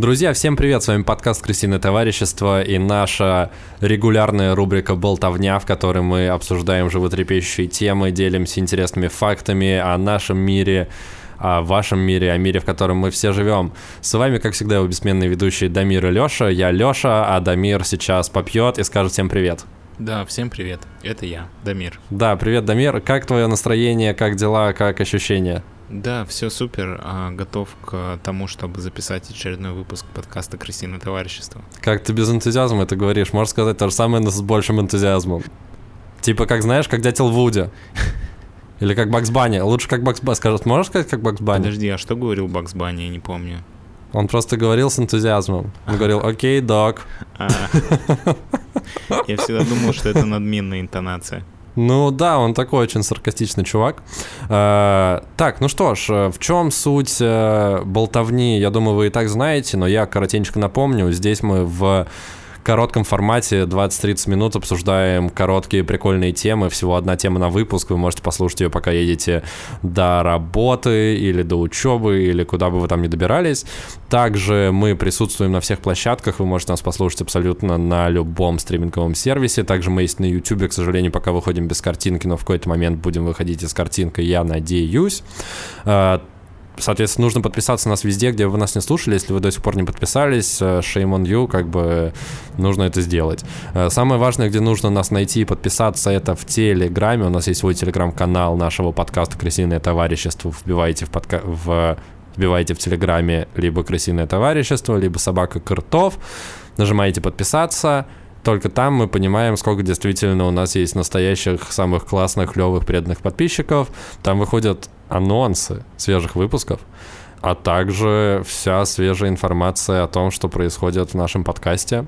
Друзья, всем привет! С вами подкаст «Крысиное товарищество» и наша регулярная рубрика «Болтовня», в которой мы обсуждаем животрепещущие темы, делимся интересными фактами о нашем мире, о вашем мире, о мире, в котором мы все живем. С вами, как всегда, его бессменные ведущие Дамир и Леша. Я Леша, а Дамир сейчас попьет и скажет всем привет. Да, всем привет. Это я, Дамир. Да, привет, Дамир. Как твое настроение, как дела, как ощущения? Да, все супер. А, готов к тому, чтобы записать очередной выпуск подкаста «Крысиное товарищество». Как ты без энтузиазма это говоришь? Можешь сказать то же самое, но с большим энтузиазмом. Типа, как знаешь, как дятел Вуди. Или как Бакс Банни. Лучше как Бакс Банни. Скажет, можешь сказать, как Бакс Банни? Подожди, а что говорил Бакс Банни? Я не помню. Он просто говорил с энтузиазмом. Он говорил, окей, док. А. Я всегда думал, что это надменная интонация. Ну да, он такой очень саркастичный чувак. Э, так, ну что ж, э, в чем суть э, болтовни, я думаю, вы и так знаете, но я коротенько напомню. Здесь мы в коротком формате 20-30 минут обсуждаем короткие прикольные темы. Всего одна тема на выпуск. Вы можете послушать ее, пока едете до работы или до учебы, или куда бы вы там ни добирались. Также мы присутствуем на всех площадках. Вы можете нас послушать абсолютно на любом стриминговом сервисе. Также мы есть на YouTube. К сожалению, пока выходим без картинки, но в какой-то момент будем выходить из картинкой, я надеюсь. Соответственно, нужно подписаться на нас везде, где вы нас не слушали. Если вы до сих пор не подписались, э, shame on you, как бы нужно это сделать. Э, самое важное, где нужно нас найти и подписаться, это в Телеграме. У нас есть свой Телеграм-канал нашего подкаста «Крысиное товарищество». Вбивайте в, подка... в... Вбивайте в Телеграме либо «Крысиное товарищество», либо «Собака Картов». Нажимаете «Подписаться», только там мы понимаем, сколько действительно у нас есть настоящих, самых классных, клевых, преданных подписчиков. Там выходят анонсы свежих выпусков, а также вся свежая информация о том, что происходит в нашем подкасте.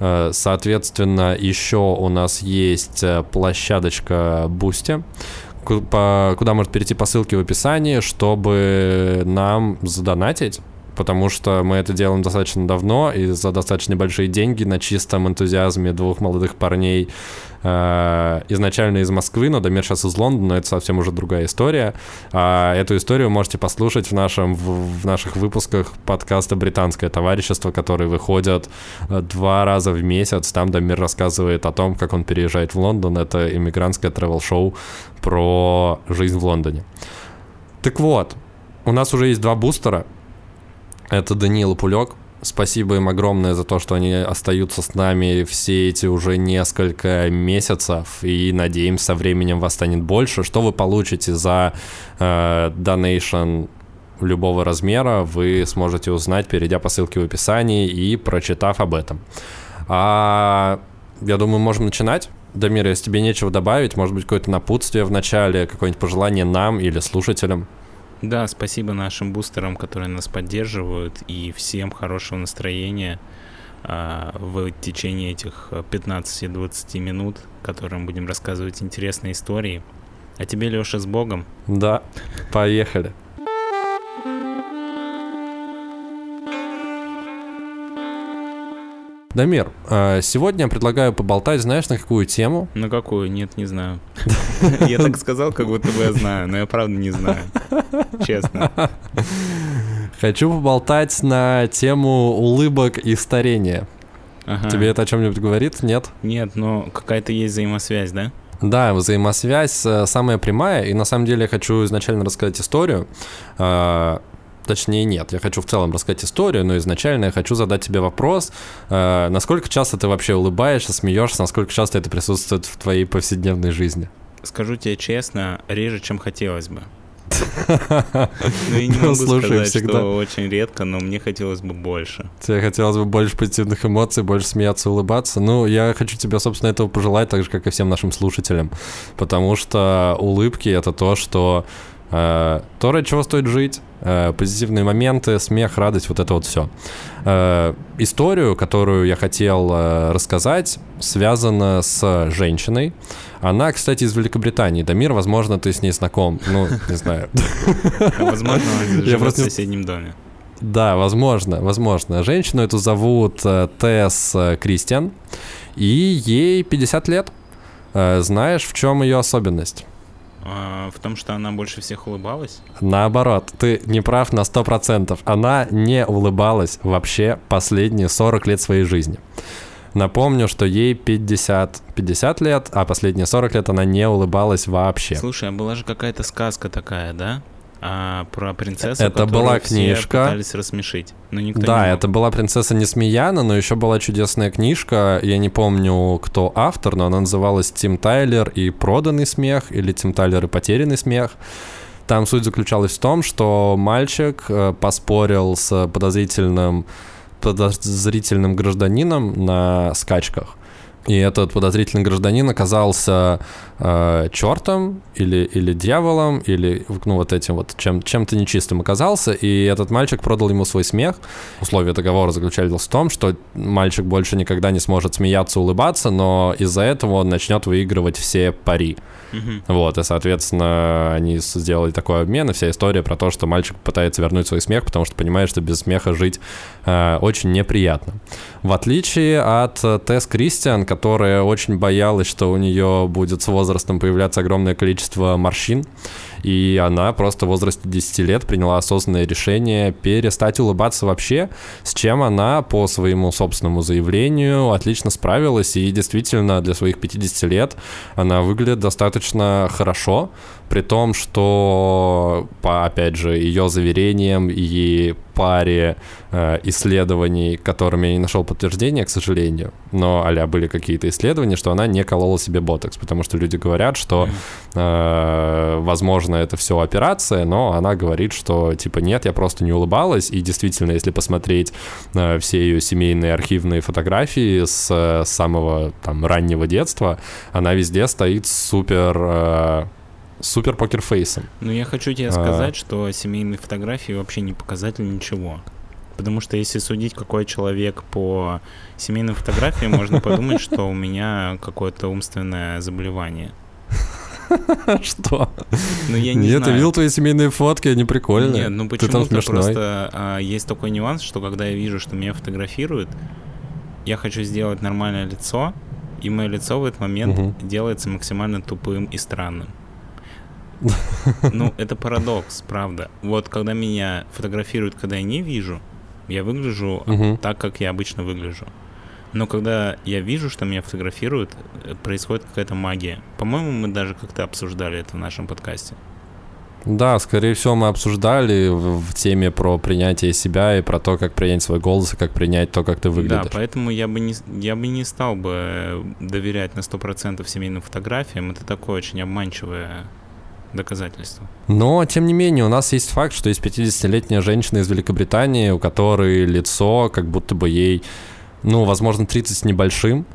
Э, соответственно, еще у нас есть э, площадочка Boosty, куда может перейти по ссылке в описании, чтобы нам задонатить потому что мы это делаем достаточно давно и за достаточно большие деньги на чистом энтузиазме двух молодых парней э, изначально из Москвы, но Дамир сейчас из Лондона, но это совсем уже другая история. А эту историю можете послушать в, нашем, в, в наших выпусках подкаста «Британское товарищество», которые выходят э, два раза в месяц. Там Дамир рассказывает о том, как он переезжает в Лондон. Это иммигрантское тревел-шоу про жизнь в Лондоне. Так вот, у нас уже есть два бустера — это Даниил Пулек. Спасибо им огромное за то, что они остаются с нами все эти уже несколько месяцев, и надеемся, со временем вас станет больше. Что вы получите за э, donation любого размера, вы сможете узнать, перейдя по ссылке в описании и прочитав об этом. А я думаю, можем начинать. Дамир, если тебе нечего добавить, может быть, какое-то напутствие в начале, какое-нибудь пожелание нам или слушателям? Да, спасибо нашим бустерам, которые нас поддерживают, и всем хорошего настроения а, в течение этих 15-20 минут, которым будем рассказывать интересные истории. А тебе, Леша, с Богом. Да, поехали. Дамир, а, сегодня я предлагаю поболтать, знаешь, на какую тему? На какую? Нет, не знаю. Я так сказал, как будто бы я знаю, но я правда не знаю. Честно. Хочу поболтать на тему улыбок и старения. Ага. Тебе это о чем-нибудь говорит? Нет? Нет, но какая-то есть взаимосвязь, да? Да, взаимосвязь э, самая прямая, и на самом деле я хочу изначально рассказать историю. Точнее, нет. Я хочу в целом рассказать историю, но изначально я хочу задать тебе вопрос. Э, насколько часто ты вообще улыбаешься, смеешься, насколько часто это присутствует в твоей повседневной жизни? Скажу тебе честно, реже, чем хотелось бы. Ну, я не могу сказать, что очень редко, но мне хотелось бы больше. Тебе хотелось бы больше позитивных эмоций, больше смеяться, улыбаться. Ну, я хочу тебе, собственно, этого пожелать, так же, как и всем нашим слушателям. Потому что улыбки — это то, что то, ради чего стоит жить, э, позитивные моменты, смех, радость, вот это вот все. Э, историю, которую я хотел рассказать, связана с женщиной. Она, кстати, из Великобритании. Дамир, возможно, ты с ней знаком. Ну, не знаю. Возможно, она живет в соседнем доме. Да, возможно, возможно. Женщину эту зовут Тесс Кристиан, и ей 50 лет. Знаешь, в чем ее особенность? А, в том, что она больше всех улыбалась? Наоборот, ты не прав на 100%. Она не улыбалась вообще последние 40 лет своей жизни. Напомню, что ей 50, 50 лет, а последние 40 лет она не улыбалась вообще. Слушай, а была же какая-то сказка такая, да? А, про принцессу, это была книжка. пытались рассмешить. Но никто да, не это была принцесса Несмеяна, но еще была чудесная книжка. Я не помню, кто автор, но она называлась Тим Тайлер и проданный смех, или Тим Тайлер и потерянный смех. Там суть заключалась в том, что мальчик э, поспорил с подозрительным подозрительным гражданином на скачках. И этот подозрительный гражданин оказался э, чертом или, или дьяволом, или ну, вот этим вот чем, чем-то нечистым оказался, и этот мальчик продал ему свой смех. Условия договора заключались в том, что мальчик больше никогда не сможет смеяться, улыбаться, но из-за этого он начнет выигрывать все пари. Mm-hmm. Вот, и, соответственно, они сделали такой обмен, и вся история про то, что мальчик пытается вернуть свой смех, потому что понимает, что без смеха жить э, очень неприятно. В отличие от Тесс Кристиан, которая очень боялась, что у нее будет с возрастом появляться огромное количество морщин, и она просто в возрасте 10 лет приняла осознанное решение перестать улыбаться вообще, с чем она по своему собственному заявлению отлично справилась, и действительно для своих 50 лет она выглядит достаточно хорошо, при том, что, по, опять же, ее заверениям и паре э, исследований, которыми я не нашел подтверждения, к сожалению, но а были какие-то исследования, что она не колола себе ботокс, потому что люди говорят, что, э, возможно, это все операция, но она говорит, что, типа, нет, я просто не улыбалась, и действительно, если посмотреть э, все ее семейные архивные фотографии с, с самого там раннего детства, она везде стоит супер э, супер покерфейсом. Ну, я хочу тебе а... сказать, что семейные фотографии вообще не показатель ничего. Потому что если судить, какой человек по семейным фотографиям, можно подумать, что у меня какое-то умственное заболевание. Что? Ну, я не Нет, знаю. я видел твои семейные фотки, они прикольные. Нет, ну почему-то просто а, есть такой нюанс, что когда я вижу, что меня фотографируют, я хочу сделать нормальное лицо, и мое лицо в этот момент угу. делается максимально тупым и странным. Ну, это парадокс, правда. Вот когда меня фотографируют, когда я не вижу, я выгляжу угу. так, как я обычно выгляжу. Но когда я вижу, что меня фотографируют, э, происходит какая-то магия. По-моему, мы даже как-то обсуждали это в нашем подкасте. Да, скорее всего, мы обсуждали в, в теме про принятие себя и про то, как принять свой голос и как принять то, как ты выглядишь. Да, поэтому я бы не, я бы не стал бы э, доверять на 100% семейным фотографиям. Это такое очень обманчивое доказательства. Но, тем не менее, у нас есть факт, что есть 50-летняя женщина из Великобритании, у которой лицо, как будто бы ей, ну, возможно, 30 с небольшим,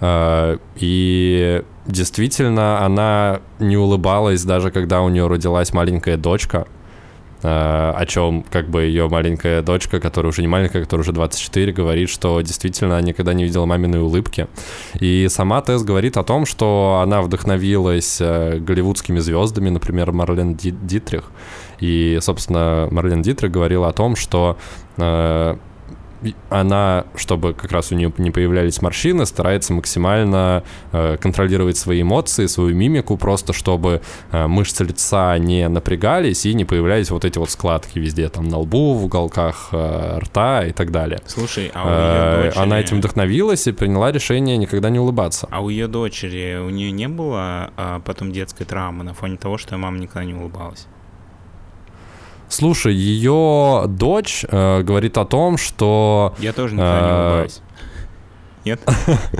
э, и действительно она не улыбалась даже когда у нее родилась маленькая дочка, о чем как бы ее маленькая дочка, которая уже не маленькая, которая уже 24, говорит, что действительно она никогда не видела маминой улыбки. И сама Тесс говорит о том, что она вдохновилась э, голливудскими звездами, например, Марлен Дитрих. И, собственно, Марлен Дитрих говорила о том, что э, она, чтобы как раз у нее не появлялись морщины, старается максимально э, контролировать свои эмоции, свою мимику, просто чтобы э, мышцы лица не напрягались и не появлялись вот эти вот складки везде, там на лбу, в уголках э, рта и так далее. Слушай, а у ее дочери... Она этим вдохновилась и приняла решение никогда не улыбаться. А у ее дочери, у нее не было а, потом детской травмы на фоне того, что ее мама никогда не улыбалась? Слушай, ее дочь э, говорит о том, что... Я тоже никогда э, не улыбаюсь. Нет?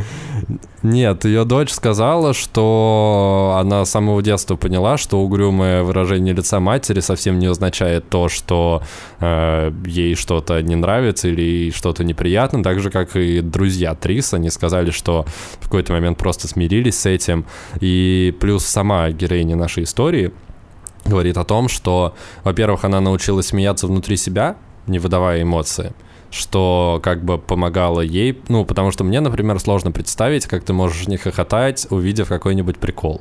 Нет, ее дочь сказала, что она с самого детства поняла, что угрюмое выражение лица матери совсем не означает то, что э, ей что-то не нравится или что-то неприятно, так же, как и друзья Трис, они сказали, что в какой-то момент просто смирились с этим, и плюс сама героиня нашей истории — говорит о том, что, во-первых, она научилась смеяться внутри себя, не выдавая эмоции, что как бы помогало ей, ну, потому что мне, например, сложно представить, как ты можешь не хохотать, увидев какой-нибудь прикол.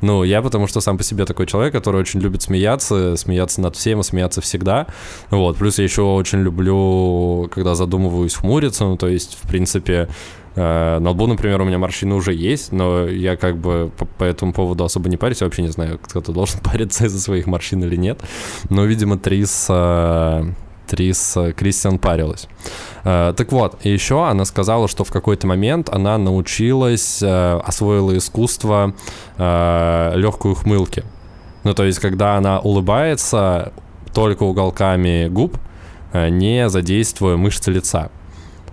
Ну, я потому что сам по себе такой человек, который очень любит смеяться, смеяться над всем и смеяться всегда. Вот, плюс я еще очень люблю, когда задумываюсь, хмуриться, ну, то есть, в принципе, на лбу, например, у меня морщины уже есть, но я как бы по, по этому поводу особо не парюсь. Я вообще не знаю, кто-то должен париться из-за своих морщин или нет. Но, видимо, Трис, э, Трис э, Кристиан парилась. Так вот, и еще она сказала, что в какой-то момент она научилась, освоила искусство легкой ухмылки. Ну, то есть, когда она улыбается только уголками губ, не задействуя мышцы лица.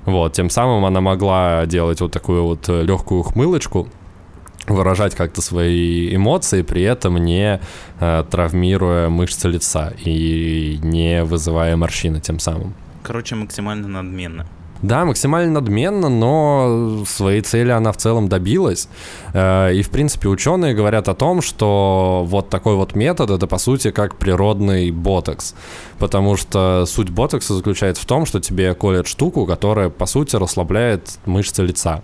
Вот, тем самым она могла делать вот такую вот э, легкую ухмылочку, выражать как-то свои эмоции, при этом не э, травмируя мышцы лица и не вызывая морщины тем самым. Короче, максимально надменно. Да, максимально надменно, но своей цели она в целом добилась. Э, и, в принципе, ученые говорят о том, что вот такой вот метод это, по сути, как природный ботокс. Потому что суть ботокса заключается в том, что тебе колят штуку, которая, по сути, расслабляет мышцы лица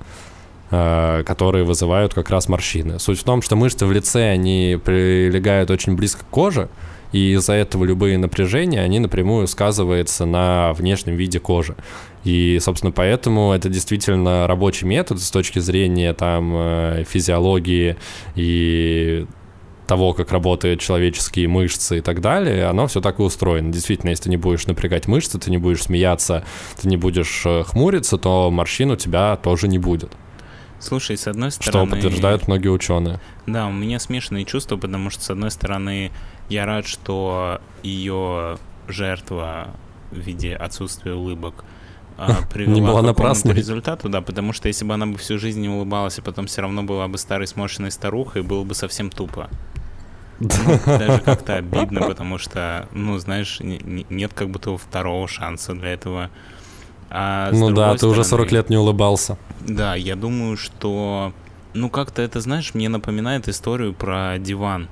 э, которые вызывают как раз морщины. Суть в том, что мышцы в лице, они прилегают очень близко к коже, и из-за этого любые напряжения, они напрямую сказываются на внешнем виде кожи. И, собственно, поэтому это действительно рабочий метод с точки зрения там э, физиологии и того, как работают человеческие мышцы и так далее, оно все так и устроено. Действительно, если ты не будешь напрягать мышцы, ты не будешь смеяться, ты не будешь э, хмуриться, то морщин у тебя тоже не будет. Слушай, с одной стороны... Что подтверждают многие ученые. Да, у меня смешанные чувства, потому что, с одной стороны, я рад, что ее жертва в виде отсутствия улыбок а, привела не была к напрасной. результату, да, потому что если бы она бы всю жизнь не улыбалась, и потом все равно была бы старой сморщенной старухой, было бы совсем тупо. Ну, даже как-то обидно, потому что, ну, знаешь, нет как будто второго шанса для этого. А ну да, ты стороны, уже 40 лет не улыбался. Да, я думаю, что... Ну, как-то это, знаешь, мне напоминает историю про диван.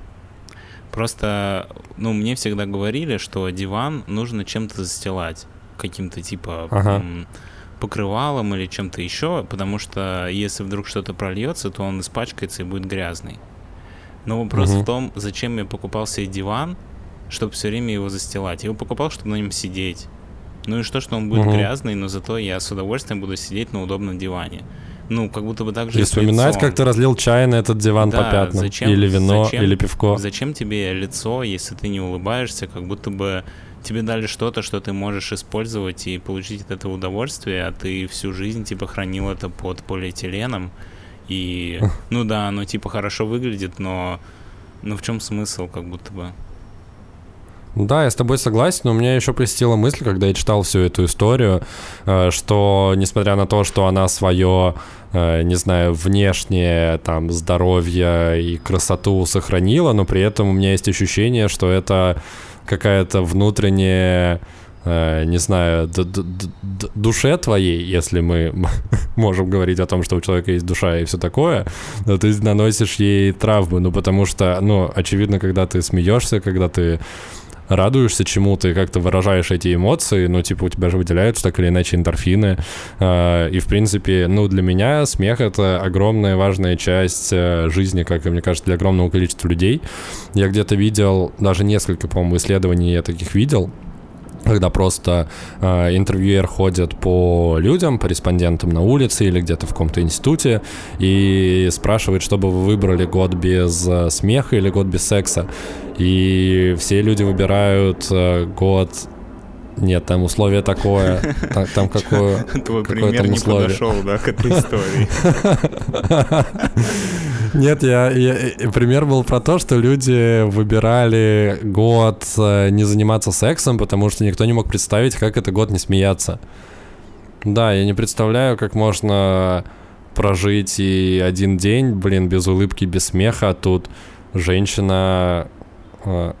Просто, ну, мне всегда говорили, что диван нужно чем-то застилать. Каким-то типа ага. покрывалом или чем-то еще, потому что если вдруг что-то прольется, то он испачкается и будет грязный. Но вопрос угу. в том, зачем я покупал себе диван, чтобы все время его застилать. Я его покупал, чтобы на нем сидеть. Ну и что, что он будет угу. грязный, но зато я с удовольствием буду сидеть на удобном диване. Ну, как будто бы так же и вспоминать, как ты разлил чай на этот диван да, по пятнам. Зачем, или вино, зачем, или пивко. Зачем тебе лицо, если ты не улыбаешься, как будто бы тебе дали что-то, что ты можешь использовать и получить от этого удовольствие, а ты всю жизнь типа хранил это под полиэтиленом. И, ну да, оно типа хорошо выглядит, но ну в чем смысл, как будто бы? Да, я с тобой согласен, но у меня еще посетила мысль, когда я читал всю эту историю, э, что несмотря на то, что она свое, э, не знаю, внешнее там здоровье и красоту сохранила, но при этом у меня есть ощущение, что это какая-то внутренняя э, не знаю, душе твоей, если мы можем говорить о том, что у человека есть душа и все такое, ты наносишь ей травмы, ну потому что, ну, очевидно, когда ты смеешься, когда ты радуешься чему-то и как-то выражаешь эти эмоции, ну, типа, у тебя же выделяются так или иначе эндорфины. А, и, в принципе, ну, для меня смех — это огромная важная часть э, жизни, как мне кажется, для огромного количества людей. Я где-то видел, даже несколько, по-моему, исследований я таких видел, когда просто э, интервьюер ходит по людям, по респондентам на улице или где-то в каком-то институте и спрашивает, чтобы вы выбрали год без э, смеха или год без секса. И все люди выбирают э, год нет, там условие такое. Там, там какое, Твой пример не условие. подошел, да, к этой истории. Нет, я, я, пример был про то, что люди выбирали год э, не заниматься сексом, потому что никто не мог представить, как это год не смеяться. Да, я не представляю, как можно прожить и один день, блин, без улыбки, без смеха, а тут женщина э,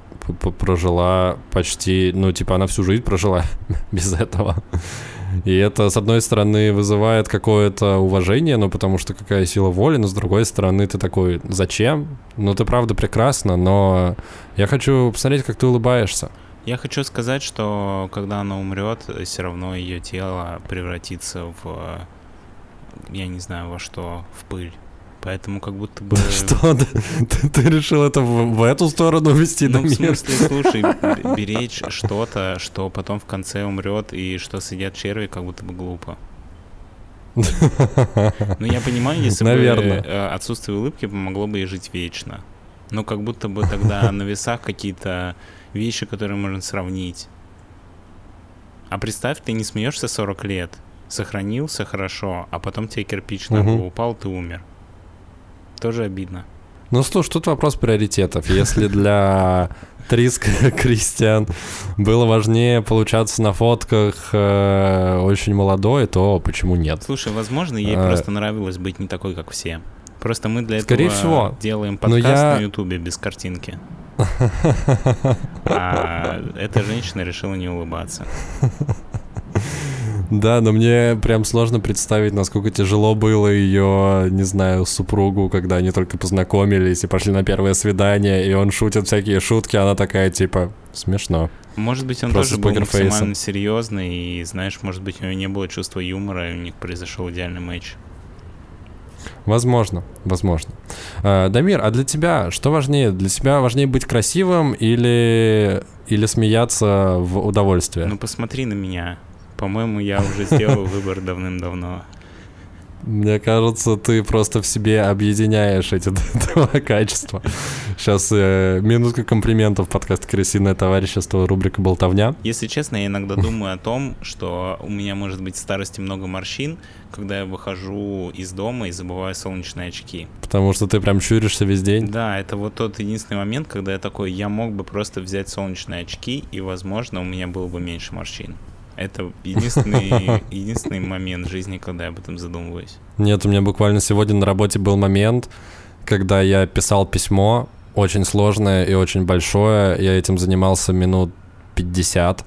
прожила почти, ну, типа, она всю жизнь прожила без этого. И это, с одной стороны, вызывает какое-то уважение, ну, потому что какая сила воли, но с другой стороны, ты такой, зачем? Ну, ты правда прекрасна, но я хочу посмотреть, как ты улыбаешься. Я хочу сказать, что когда она умрет, все равно ее тело превратится в, я не знаю во что, в пыль. Поэтому как будто бы... Что? Ты, ты решил это в, в эту сторону вести? Ну, в смысле, слушай, беречь что-то, что потом в конце умрет, и что сидят черви, как будто бы глупо. Ну, я понимаю, если Наверное. бы э, отсутствие улыбки помогло бы ей жить вечно. Но как будто бы тогда на весах какие-то вещи, которые можно сравнить. А представь, ты не смеешься 40 лет, сохранился хорошо, а потом тебе кирпич на голову упал, ты умер. Тоже обидно. Ну, слушай, тут вопрос приоритетов. Если для Трис Кристиан было важнее получаться на фотках э, очень молодой, то почему нет? Слушай, возможно, ей А. просто нравилось быть не такой, как все. Просто мы для Скорее этого всего. делаем подкаст я- на Ютубе без картинки. А эта женщина решила не улыбаться. Да, но мне прям сложно представить, насколько тяжело было ее, не знаю, супругу, когда они только познакомились и пошли на первое свидание, и он шутит всякие шутки, она такая, типа, смешно. Может быть, он Просто тоже был максимально серьезный, и, знаешь, может быть, у него не было чувства юмора, и у них произошел идеальный матч. Возможно, возможно. А, Дамир, а для тебя что важнее? Для тебя важнее быть красивым или, или смеяться в удовольствие? Ну, посмотри на меня. По-моему, я уже сделал выбор давным-давно. Мне кажется, ты просто в себе объединяешь эти два качества. Сейчас э, минутка комплиментов подкаст «Крысиное товарищество», рубрика «Болтовня». Если честно, я иногда думаю о том, что у меня может быть в старости много морщин, когда я выхожу из дома и забываю солнечные очки. Потому что ты прям чуришься весь день. Да, это вот тот единственный момент, когда я такой, я мог бы просто взять солнечные очки, и, возможно, у меня было бы меньше морщин. Это единственный, единственный момент жизни, когда я об этом задумываюсь. Нет, у меня буквально сегодня на работе был момент, когда я писал письмо, очень сложное и очень большое. Я этим занимался минут 50.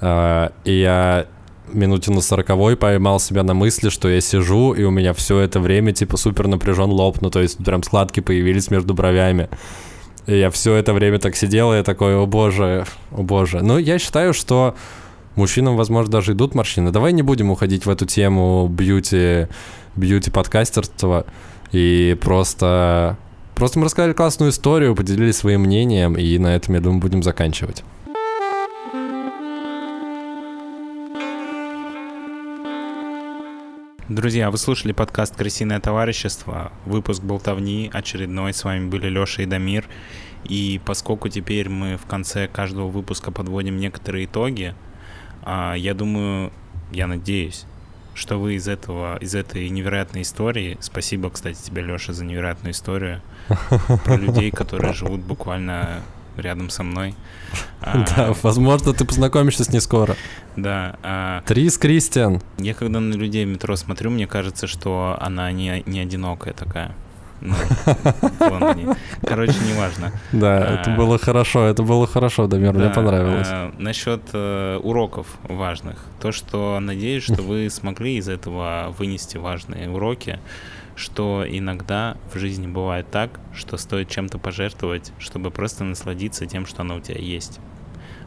э, И я минуте на сороковой поймал себя на мысли, что я сижу, и у меня все это время типа супер напряжен лоб, ну то есть прям складки появились между бровями. И я все это время так сидел, и я такой, о боже, о боже. Ну, я считаю, что мужчинам, возможно, даже идут морщины. Давай не будем уходить в эту тему бьюти, бьюти-подкастерства и просто... Просто мы рассказали классную историю, поделились своим мнением, и на этом, я думаю, будем заканчивать. Друзья, вы слушали подкаст «Крысиное товарищество», выпуск «Болтовни» очередной. С вами были Леша и Дамир. И поскольку теперь мы в конце каждого выпуска подводим некоторые итоги, я думаю, я надеюсь, что вы из этого, из этой невероятной истории, спасибо, кстати, тебе, Леша, за невероятную историю, про людей, которые живут буквально рядом со мной. А, Да, возможно, ты познакомишься с ней скоро. Да, а, Трис Кристиан. я когда на людей в метро смотрю, мне кажется, что она не, не одинокая такая. Ну, в Лондоне. Короче, неважно. Да, А. это было хорошо, это было хорошо, Дамир, мне понравилось. э, насчет э, уроков важных. То, что надеюсь, что вы смогли из этого вынести важные уроки, что иногда в жизни бывает так, что стоит чем-то пожертвовать, чтобы просто насладиться тем, что оно у тебя есть.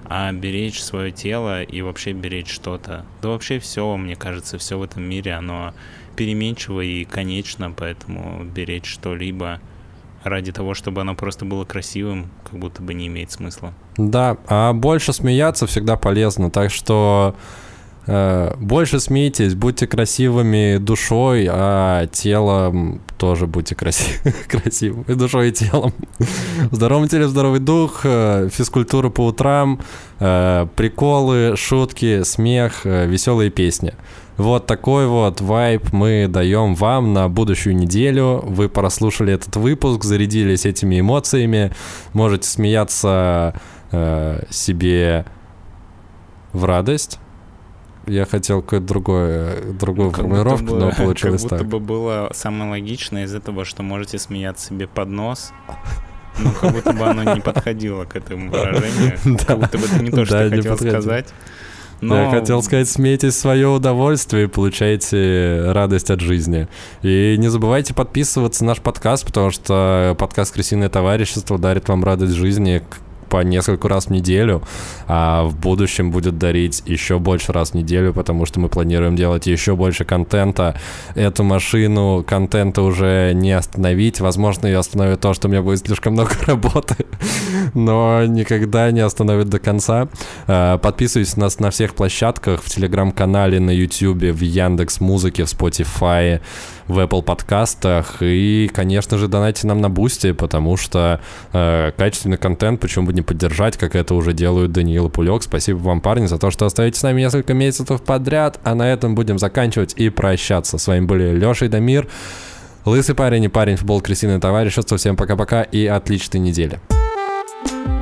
А беречь свое тело и вообще беречь что-то. Да вообще все, мне кажется, все в этом мире, оно переменчиво и конечно, поэтому беречь что-либо ради того, чтобы оно просто было красивым, как будто бы не имеет смысла. Да, а больше смеяться всегда полезно, так что э, больше смейтесь, будьте красивыми душой, а телом тоже будьте краси- красивыми, душой и телом. В здоровом теле здоровый дух, э, физкультура по утрам, э, приколы, шутки, смех, э, веселые песни. Вот такой вот вайб мы даем вам на будущую неделю. Вы прослушали этот выпуск, зарядились этими эмоциями. Можете смеяться э, себе в радость. Я хотел какую-то другую, другую Как формулировку, бы- но получилось Как будто так. бы было самое логичное из этого, что можете смеяться себе под нос. Ну, как будто бы оно не подходило к этому выражению. Как будто бы это не то, что я хотел подходило. Сказать. Я Но хотел сказать, смейтесь в свое удовольствие и получайте радость от жизни. И не забывайте подписываться на наш подкаст, потому что подкаст «Крысиное товарищество» дарит вам радость жизни по несколько раз в неделю, а в будущем будет дарить еще больше раз в неделю, потому что мы планируем делать еще больше контента. Эту машину контента уже не остановить. Возможно, ее остановит то, что у меня будет слишком много работы, но никогда не остановит до конца. А, подписывайтесь на нас на всех площадках, в Телеграм-канале, на YouTube, в Яндекс Музыке, в Spotify, в Apple подкастах. И, конечно же, донатьте нам на Boosty, потому что э, качественный контент, почему бы не поддержать, как это уже делают Даниил и Пулек. Спасибо вам, парни, за то, что остаетесь с нами несколько месяцев подряд. А на этом будем заканчивать и прощаться. С вами были Леша и Дамир. Лысый парень и парень футбол Кристины товарищество. Всем пока-пока и отличной недели. thank you